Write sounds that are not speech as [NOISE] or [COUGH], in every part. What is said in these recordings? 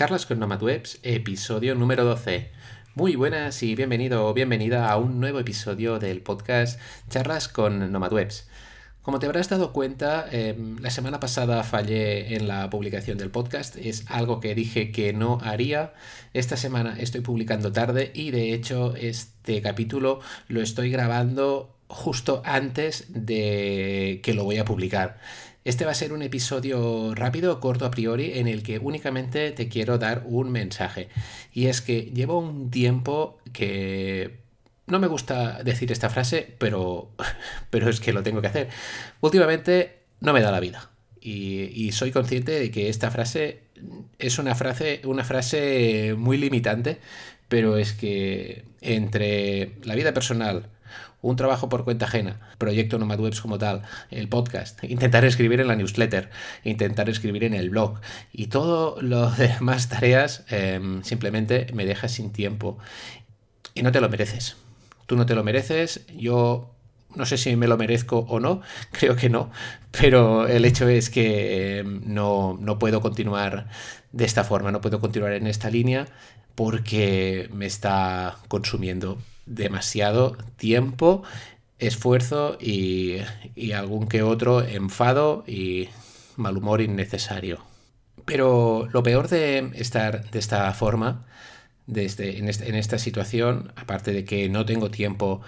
Charlas con Nomadwebs, episodio número 12. Muy buenas y bienvenido o bienvenida a un nuevo episodio del podcast Charlas con Nomadwebs. Como te habrás dado cuenta, em, la semana pasada fallé en la publicación del podcast. Es algo que dije que no haría. Esta semana estoy publicando tarde y de hecho este capítulo lo estoy grabando justo antes de que lo voy a publicar. Este va a ser un episodio rápido, corto a priori, en el que únicamente te quiero dar un mensaje. Y es que llevo un tiempo que... No me gusta decir esta frase, pero, [LAUGHS] pero es que lo tengo que hacer. Últimamente no me da la vida. Y, y, soy consciente de que esta frase es una frase, una frase muy limitante, pero es que entre la vida personal, un trabajo por cuenta ajena, proyecto Nomad Webs como tal, el podcast, intentar escribir en la newsletter, intentar escribir en el blog. Y todo lo [LAUGHS] demás tareas em, simplemente me dejas sin tiempo. Y no te lo mereces. Tú no te lo mereces, yo no sé si me lo merezco o no, [LAUGHS] creo que no, pero el hecho es que em, no, no puedo continuar de esta forma, no puedo continuar en esta línea porque me está consumiendo demasiado tiempo, esfuerzo y, algún que otro enfado y mal humor innecesario. Pero lo peor de estar de esta forma, desde, en, en esta situación, aparte de que no tengo tiempo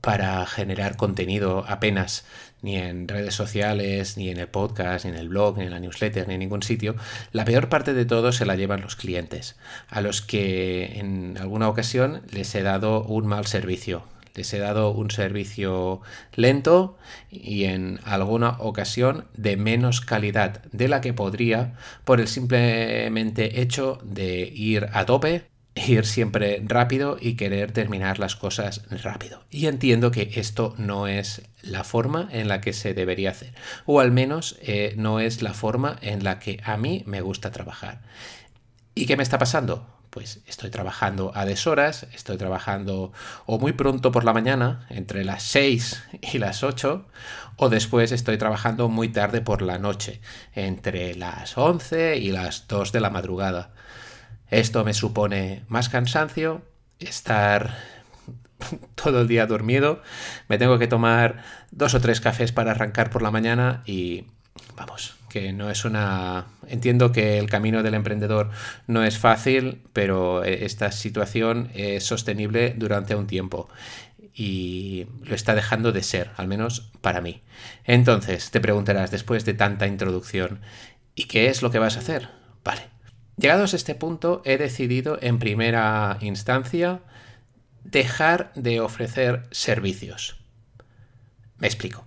para generar contenido apenas ni en redes sociales, ni en el podcast, ni en el blog, ni en la newsletter, ni en ningún sitio, la peor parte de todo se la llevan los clientes, a los que en alguna ocasión les he dado un mal servicio. Les he dado un servicio lento y en alguna ocasión de menos calidad de la que podría por el simplemente hecho de ir a tope [LAUGHS] ir siempre rápido y querer terminar las cosas rápido. Y entiendo que esto no es la forma en la que se debería hacer, o al menos eh, no es la forma en la que a mí me gusta trabajar. ¿Y qué me está pasando? Pues estoy trabajando a deshoras, estoy trabajando o muy pronto por la mañana, entre las 6 y las 8, o después estoy trabajando muy tarde por la noche, entre las 11 y las 2 de la madrugada. Esto me supone más cansancio, estar [LAUGHS] todo el día dormido, me tengo que tomar dos o tres cafés para arrancar por la mañana y vamos, que no es una... Entiendo que el camino del emprendedor no es fácil, pero esta situación es sostenible durante un tiempo y lo está dejando de ser, al menos para mí. Entonces, te preguntarás después de tanta introducción, ¿y qué es lo que vas a hacer? Vale, Llegados a este punto, he decidido en primera instancia dejar de ofrecer servicios. Me explico.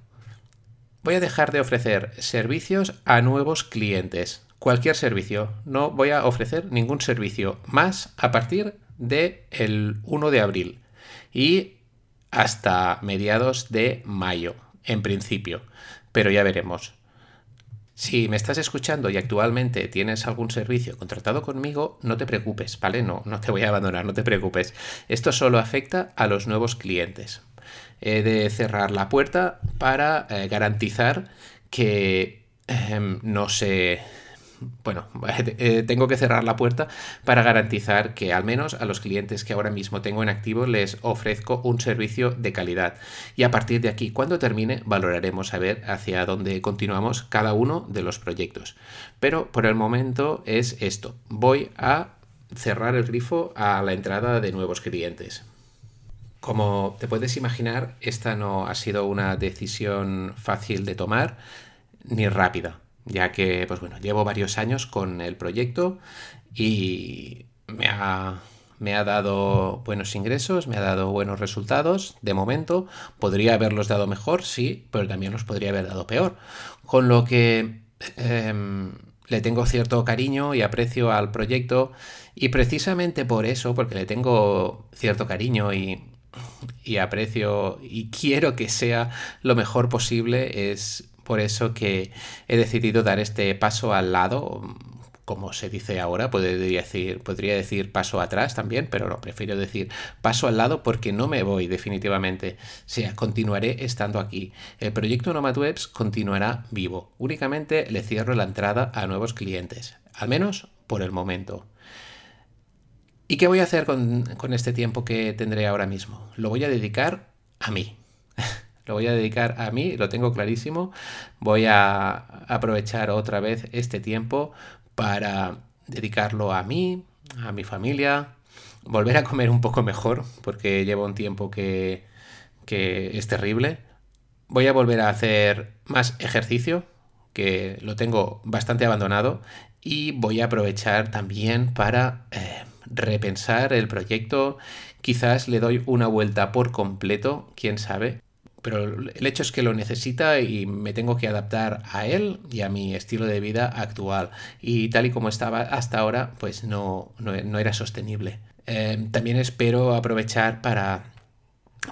Voy a dejar de ofrecer servicios a nuevos clientes. Cualquier servicio. No voy a ofrecer ningún servicio más a partir del el 1 de abril y hasta mediados de mayo, en principio. Pero ya veremos. Si me estás escuchando y actualmente tienes algún servicio contratado conmigo, no te preocupes, ¿vale? No, no te voy a abandonar, no te preocupes. Esto solo afecta a los nuevos clientes. He de cerrar la puerta para eh, garantizar que no se bueno, [LAUGHS] eh, tengo que cerrar la puerta para garantizar que al menos a los clientes que ahora mismo tengo en activo les ofrezco un servicio de calidad. Y a partir de aquí, cuando termine, valoraremos a ver hacia dónde continuamos cada uno de los proyectos. Pero por el momento es esto. Voy a cerrar el grifo a la entrada de nuevos clientes. Como te puedes imaginar, esta no ha sido una decisión fácil de tomar ni rápida ya que, pues bueno, llevo varios años con el proyecto y me ha, me ha dado buenos ingresos, me ha dado buenos resultados de momento. Podría haberlos dado mejor, sí, pero también los podría haber dado peor. Con lo que em, le tengo cierto cariño y aprecio al proyecto y precisamente por eso, porque le tengo cierto cariño y, y aprecio y quiero que sea lo mejor posible, es por eso que he decidido dar este paso al lado, como se dice ahora, podría decir, paso atrás también, pero no, prefiero decir paso al lado porque no me voy definitivamente. O sea, continuaré estando aquí. El proyecto Nomad Webs continuará vivo. Únicamente le cierro la entrada a nuevos clientes. Al menos por el momento. ¿Y qué voy a hacer con este tiempo que tendré ahora mismo? Lo voy a dedicar a mí. Lo voy a dedicar a mí, lo tengo clarísimo. Voy a aprovechar otra vez este tiempo para dedicarlo a mí, a mi familia, volver a comer un poco mejor, porque llevo un tiempo que, que es terrible. Voy a volver a hacer más ejercicio, que lo tengo bastante abandonado, y voy a aprovechar también para eh, repensar el proyecto. Quizás le doy una vuelta por completo, quién sabe. Pero el hecho es que lo necesita y me tengo que adaptar a él y a mi estilo de vida actual. Y tal y como estaba hasta ahora, pues no, no, era sostenible. Eh, también espero aprovechar para,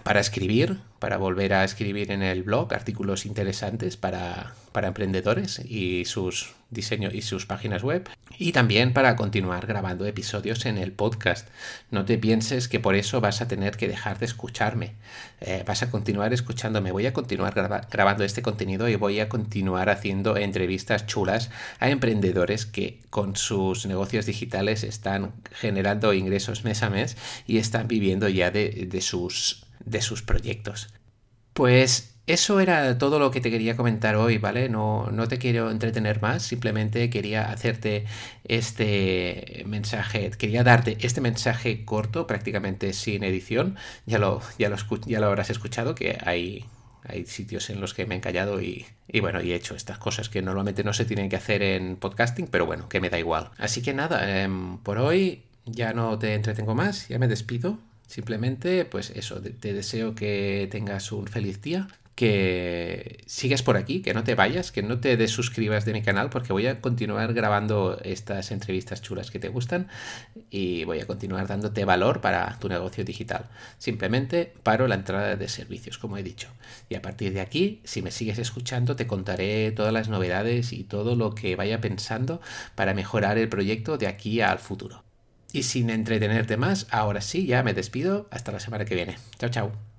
para escribir, para volver a escribir en el blog artículos interesantes para, para emprendedores y sus diseños y sus páginas web. Y también para continuar grabando episodios en el podcast. No te pienses que por eso vas a tener que dejar de escucharme. Eh, vas a continuar escuchándome. Voy a continuar grabando este contenido y voy a continuar haciendo entrevistas chulas a emprendedores que con sus negocios digitales están generando ingresos mes a mes y están viviendo ya de, de sus de sus proyectos. Pues eso era todo lo que te quería comentar hoy, ¿vale? No, no, te quiero entretener más, simplemente quería hacerte este mensaje, quería darte este mensaje corto, prácticamente sin edición. Ya lo, ya lo, ya lo habrás escuchado, que hay, hay sitios en los que me he encallado y, y, bueno, y he hecho estas cosas que normalmente no se tienen que hacer en podcasting, pero bueno, que me da igual. Así que nada, em, por hoy ya no te entretengo más, ya me despido. Simplemente, pues eso, te deseo que tengas un feliz día, que sigas por aquí, que no te vayas, que no te desuscribas de mi canal porque voy a continuar grabando estas entrevistas chulas que te gustan y voy a continuar dándote valor para tu negocio digital. Simplemente paro la entrada de servicios, como he dicho. Y a partir de aquí, si me sigues escuchando, te contaré todas las novedades y todo lo que vaya pensando para mejorar el proyecto de aquí al futuro. Y sin entretenerte más, ahora sí, ya me despido. Hasta la semana que viene. Chao, chao.